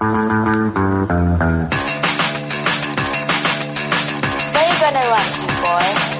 They gonna let you, boy.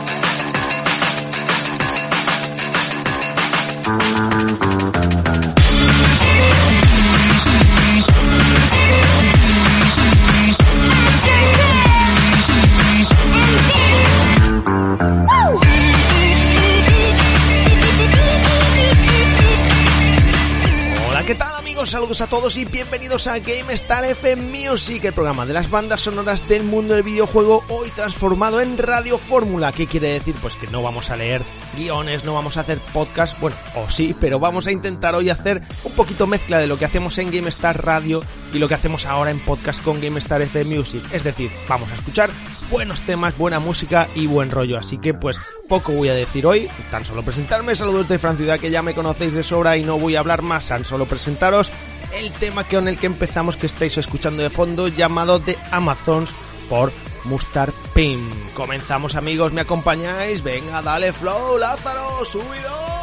A todos y bienvenidos a GameStar FM Music, el programa de las bandas sonoras del mundo del videojuego, hoy transformado en Radio Fórmula. ¿Qué quiere decir? Pues que no vamos a leer guiones, no vamos a hacer podcast, bueno, o sí, pero vamos a intentar hoy hacer un poquito mezcla de lo que hacemos en GameStar Radio y lo que hacemos ahora en podcast con GameStar FM Music. Es decir, vamos a escuchar buenos temas, buena música y buen rollo. Así que pues poco voy a decir hoy, tan solo presentarme, saludos de Francia, que ya me conocéis de sobra y no voy a hablar más, tan solo presentaros el tema con el que empezamos que estáis escuchando de fondo llamado The Amazons por Mustard Pim. Comenzamos amigos, ¿me acompañáis? Venga, dale flow, Lázaro, subido.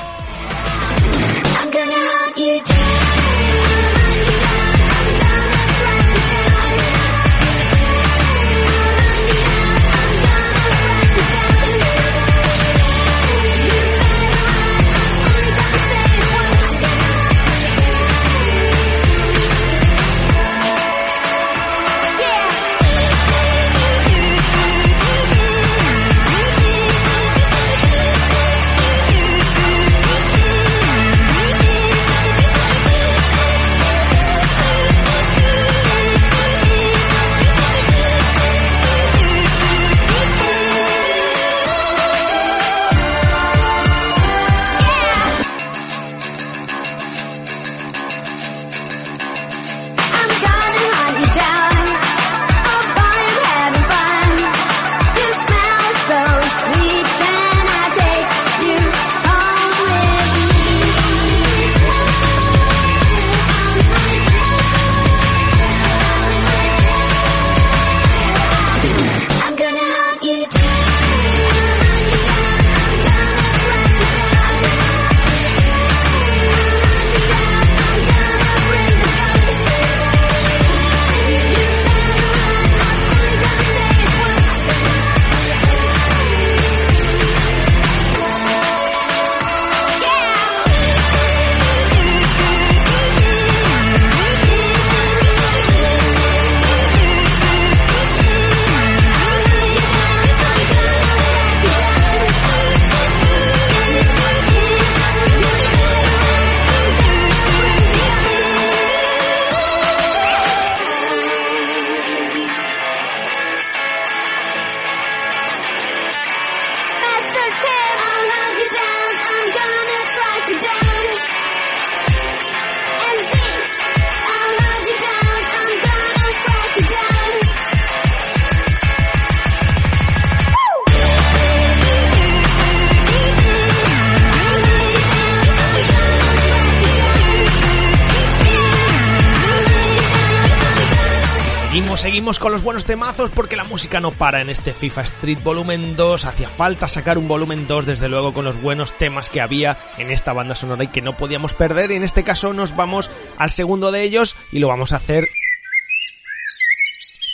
Con los buenos temazos porque la música no para en este FIFA Street Volumen 2. Hacía falta sacar un volumen 2, desde luego, con los buenos temas que había en esta banda sonora y que no podíamos perder. Y en este caso nos vamos al segundo de ellos y lo vamos a hacer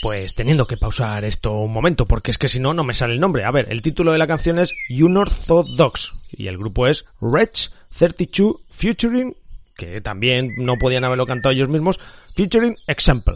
pues teniendo que pausar esto un momento, porque es que si no, no me sale el nombre. A ver, el título de la canción es Unorthodox y el grupo es Wretch 32 Featuring, que también no podían haberlo cantado ellos mismos, Featuring Example.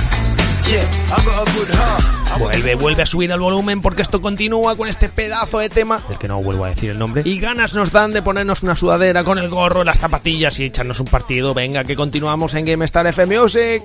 Vuelve, vuelve a subir el volumen porque esto continúa con este pedazo de tema, del que no vuelvo a decir el nombre. Y ganas nos dan de ponernos una sudadera con el gorro, las zapatillas y echarnos un partido. Venga, que continuamos en GameStar FM Music.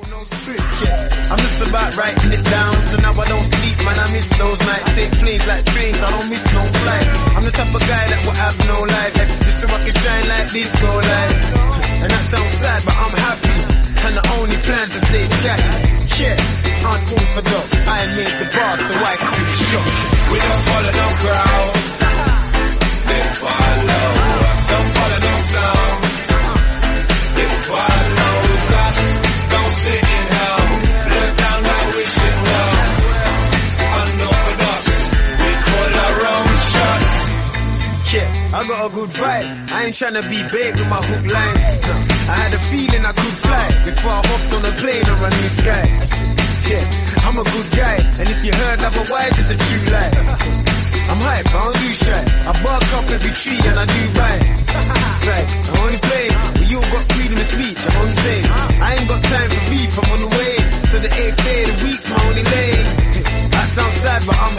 And that sounds sad, but I'm happy. And the only plan's to stay scattered. shit. Uncool for dope. I made the boss, so I cool shook. We don't follow no crowd. They follow. Don't follow no sound. They follow us. Don't sit in hell. Look down like we should know. Unorthodox. We call our own shots. Yeah, I got a good vibe. I ain't trying to be big with my hook lines. No. I had a feeling I could fly before I hopped on a plane or a new sky. Yeah, I'm a good guy, and if you heard otherwise, it's a true lie. I'm hype, I don't do shy. I bark up every tree and I do right. Say, I'm only playing, but you got freedom of speech, I'm on saying. I ain't got time for beef, I'm on the way. So the eighth day of the week's my only lane. Sound sad, but I'm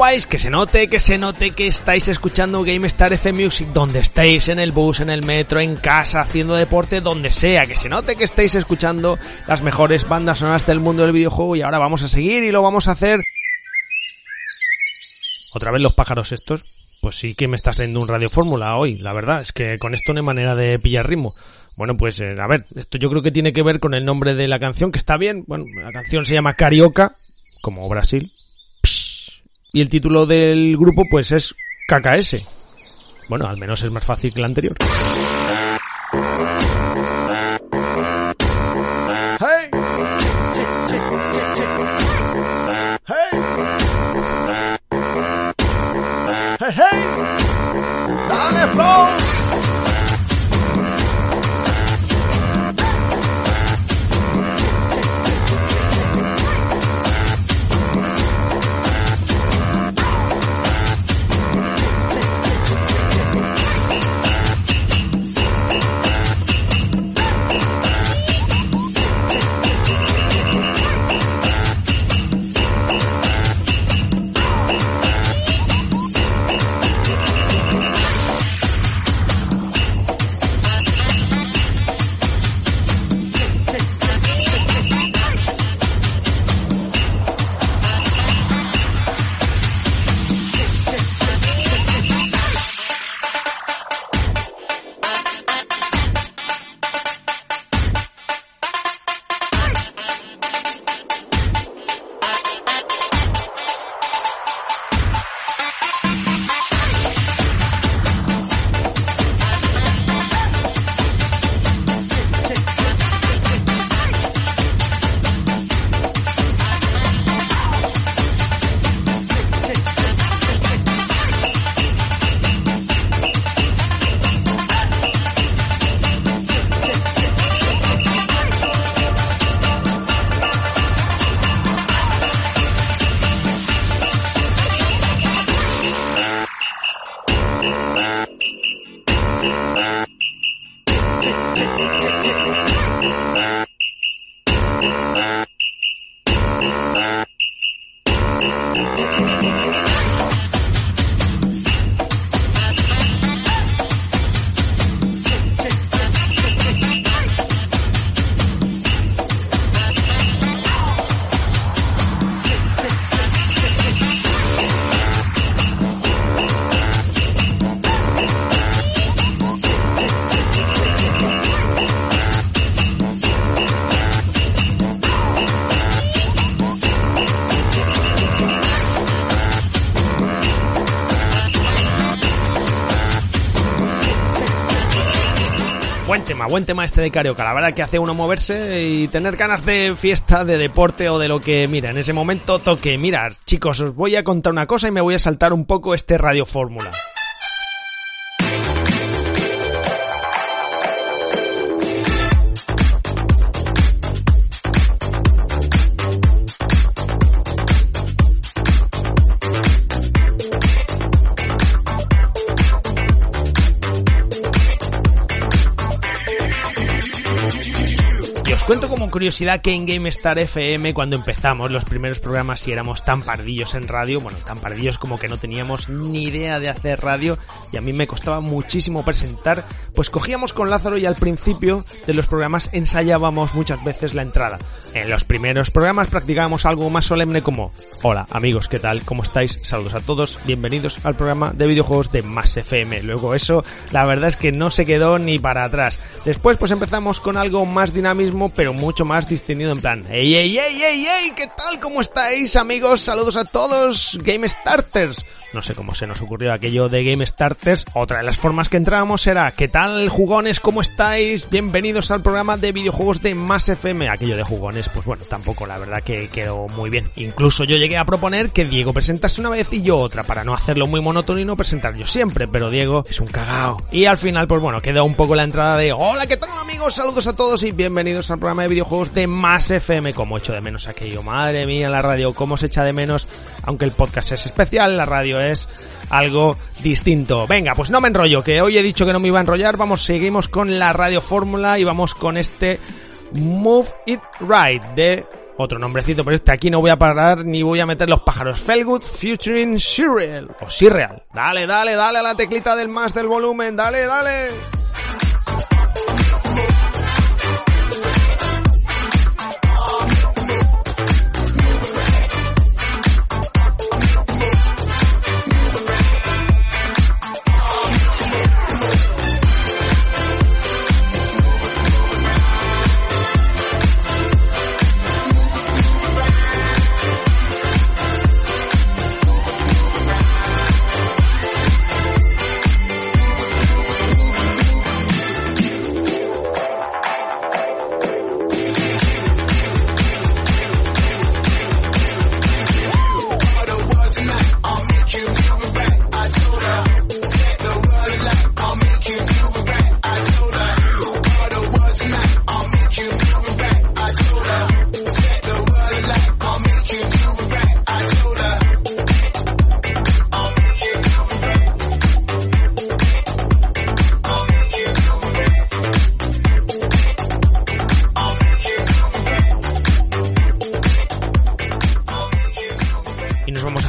vais? Que se note, que se note que estáis escuchando GameStar FM Music donde estéis, en el bus, en el metro, en casa, haciendo deporte, donde sea. Que se note que estáis escuchando las mejores bandas sonoras del mundo del videojuego y ahora vamos a seguir y lo vamos a hacer... Otra vez los pájaros estos. Pues sí que me está saliendo un Radio Fórmula hoy, la verdad, es que con esto no hay manera de pillar ritmo. Bueno, pues eh, a ver, esto yo creo que tiene que ver con el nombre de la canción, que está bien. Bueno, la canción se llama Carioca, como Brasil, y el título del grupo pues es KKS. Bueno, al menos es más fácil que el anterior. Hey. Hey. Hey. Buen tema este de Carioca. La verdad que hace uno moverse y tener ganas de fiesta, de deporte o de lo que, mira, en ese momento toque. Mira, chicos, os voy a contar una cosa y me voy a saltar un poco este Radio Fórmula. Curiosidad que en GameStar FM cuando empezamos los primeros programas y éramos tan pardillos en radio, bueno, tan pardillos como que no teníamos ni idea de hacer radio y a mí me costaba muchísimo presentar, pues cogíamos con Lázaro y al principio de los programas ensayábamos muchas veces la entrada. En los primeros programas practicábamos algo más solemne como Hola amigos, ¿qué tal? ¿Cómo estáis? Saludos a todos, bienvenidos al programa de videojuegos de Más FM. Luego eso, la verdad es que no se quedó ni para atrás. Después pues empezamos con algo más dinamismo, pero mucho más distinguido en plan, ¡Ey, ey, ey, ey, ey! ¿Qué tal? ¿Cómo estáis amigos? Saludos a todos, Game Starters. No sé cómo se nos ocurrió aquello de Game Starters. Otra de las formas que entrábamos era, ¿qué tal jugones? ¿Cómo estáis? Bienvenidos al programa de videojuegos de Más FM. Aquello de jugones, pues bueno, tampoco la verdad que quedó muy bien. Incluso yo llegué a proponer que Diego presentase una vez y yo otra, para no hacerlo muy monótono y no presentar yo siempre, pero Diego es un cagao. Y al final, pues bueno, quedó un poco la entrada de, hola, ¿qué tal amigos? Saludos a todos y bienvenidos al programa de videojuegos de Más FM. Como echo de menos aquello, madre mía, la radio, cómo se echa de menos, aunque el podcast es especial, la radio es algo distinto. Venga, pues no me enrollo, que hoy he dicho que no me iba a enrollar, vamos, seguimos con la radio fórmula y vamos con este Move It Right de otro nombrecito, pero este aquí no voy a parar ni voy a meter los pájaros. Felgood featuring Surreal o Surreal. Dale, dale, dale a la teclita del más del volumen, dale, dale.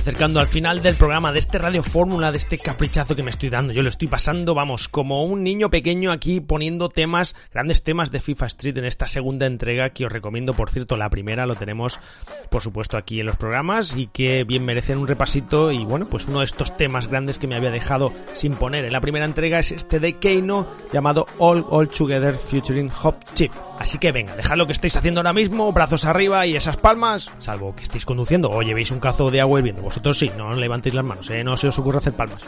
Acercando al final del programa de este Radio Fórmula, de este caprichazo que me estoy dando. Yo lo estoy pasando, vamos, como un niño pequeño aquí poniendo temas, grandes temas de FIFA Street en esta segunda entrega que os recomiendo, por cierto, la primera lo tenemos, por supuesto, aquí en los programas y que bien merecen un repasito y bueno, pues uno de estos temas grandes que me había dejado sin poner en la primera entrega es este de Keino llamado All All Together Featuring Hop Chip. Así que venga, dejad lo que estáis haciendo ahora mismo, brazos arriba y esas palmas, salvo que estéis conduciendo o llevéis un cazo de agua hirviendo. Vosotros sí, no levantéis las manos, ¿eh? no se os ocurre hacer palmas.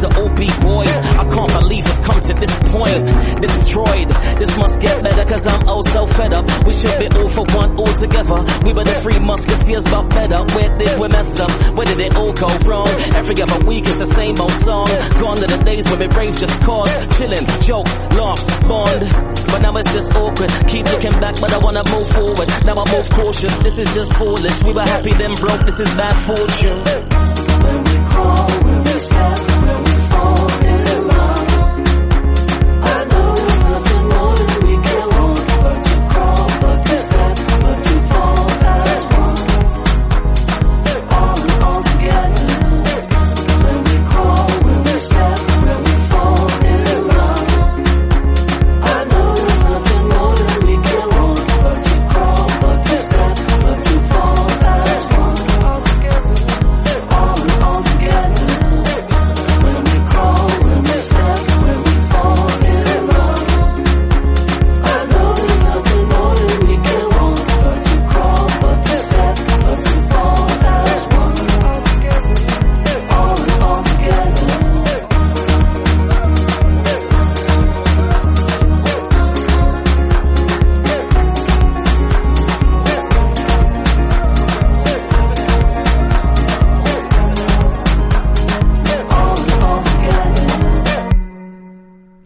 Supposed all be boys. I can't believe it's come to this point. Destroyed. This must get better, cause I'm oh so fed up. We should be all for one all together. We were the three musketeers, but fed up. Where did we mess up? Where did it all go wrong? Every other week it's the same old song. Gone are the days when we rave just cause. Chilling, jokes, laughs, bond. But now it's just awkward. Keep looking back, but I wanna move forward. Now I move cautious. This is just foolish. We were happy then broke. This is bad fortune. When we when we stuff on the roof.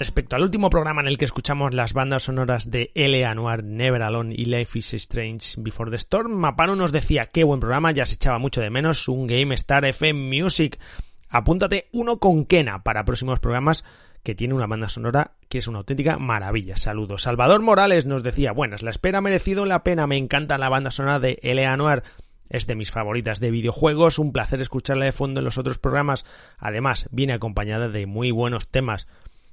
Respecto al último programa en el que escuchamos las bandas sonoras de L.A. Noir, Never Alone y Life is Strange Before the Storm, Mapano nos decía qué buen programa, ya se echaba mucho de menos un Game Star FM Music. Apúntate uno con Kena para próximos programas que tiene una banda sonora que es una auténtica maravilla. Saludos. Salvador Morales nos decía, buenas, la espera ha merecido la pena, me encanta la banda sonora de L.A. Noir. Es de mis favoritas de videojuegos, un placer escucharla de fondo en los otros programas. Además, viene acompañada de muy buenos temas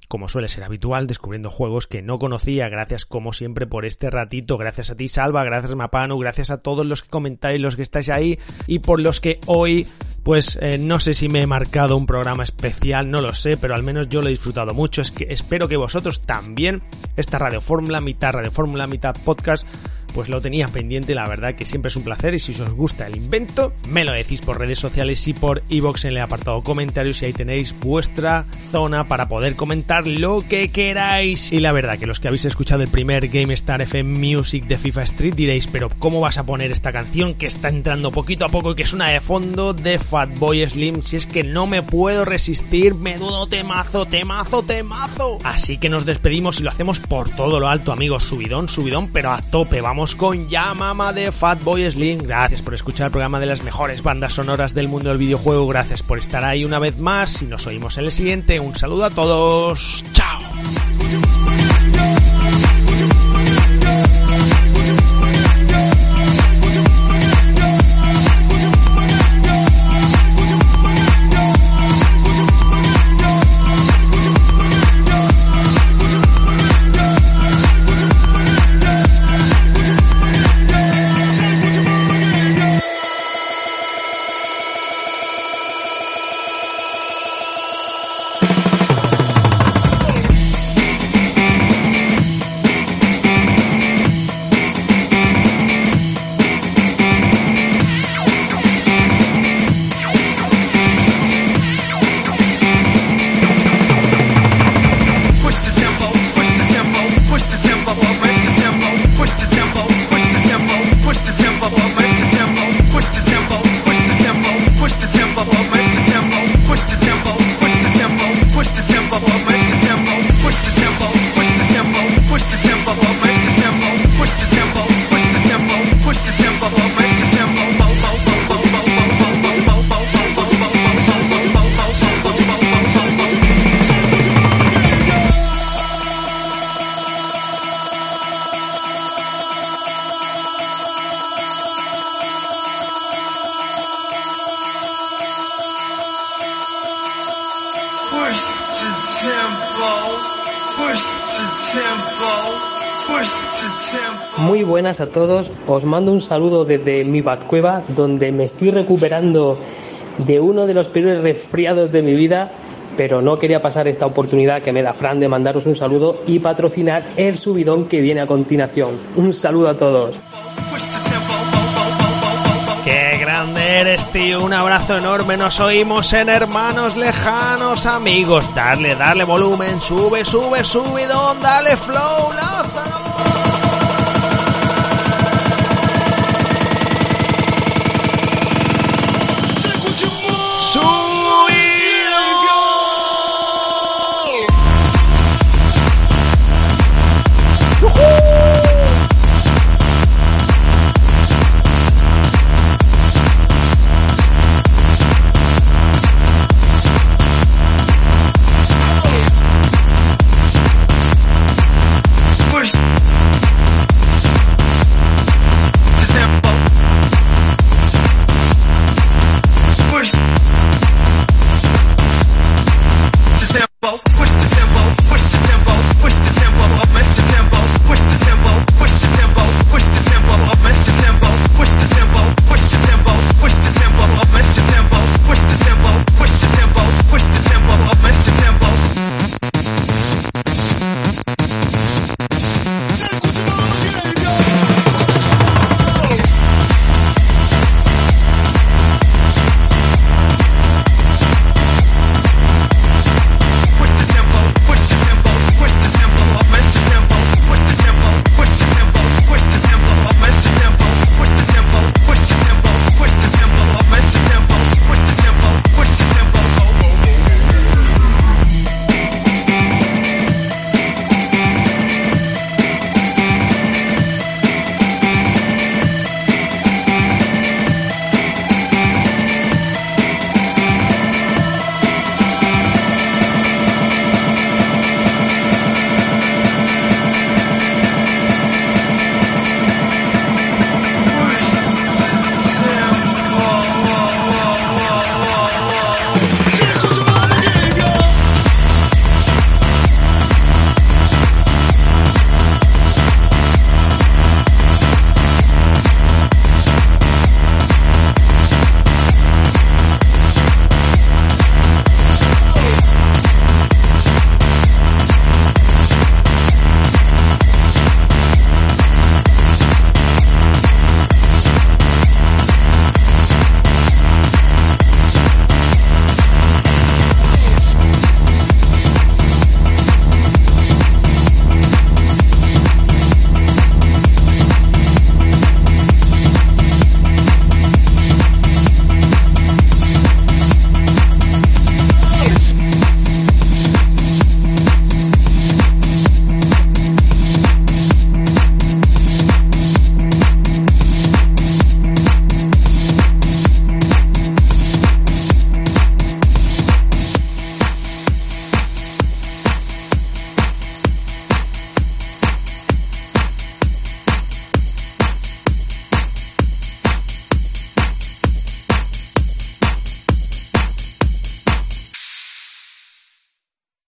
como suele ser habitual, descubriendo juegos que no conocía. Gracias, como siempre, por este ratito. Gracias a ti, Salva. Gracias, Mapanu. Gracias a todos los que comentáis, los que estáis ahí y por los que hoy, pues eh, no sé si me he marcado un programa especial, no lo sé, pero al menos yo lo he disfrutado mucho. Es que espero que vosotros también, esta Radio Fórmula, mitad Radio Fórmula, mitad podcast, pues lo tenía pendiente, la verdad que siempre es un placer y si os gusta el invento, me lo decís por redes sociales y por iVoox en el apartado comentarios y ahí tenéis vuestra zona para poder comentar lo que queráis. Y la verdad que los que habéis escuchado el primer Game Star FM Music de FIFA Street diréis, pero ¿cómo vas a poner esta canción que está entrando poquito a poco y que es una de fondo de Fatboy Slim? Si es que no me puedo resistir, menudo temazo, temazo, temazo. Así que nos despedimos y lo hacemos por todo lo alto, amigos, subidón, subidón, pero a tope, vamos con Ya Mama de Fatboy Slim. Gracias por escuchar el programa de las mejores bandas sonoras del mundo del videojuego. Gracias por estar ahí una vez más y nos oímos en el siguiente. Un saludo a todos. Chao. Muy buenas a todos, os mando un saludo desde mi Batcueva, donde me estoy recuperando de uno de los peores resfriados de mi vida, pero no quería pasar esta oportunidad que me da Fran de mandaros un saludo y patrocinar el subidón que viene a continuación. Un saludo a todos. ¡Qué grande eres, tío! Un abrazo enorme. Nos oímos en hermanos lejanos, amigos. Darle, darle volumen. Sube, sube, subidón. Dale flow.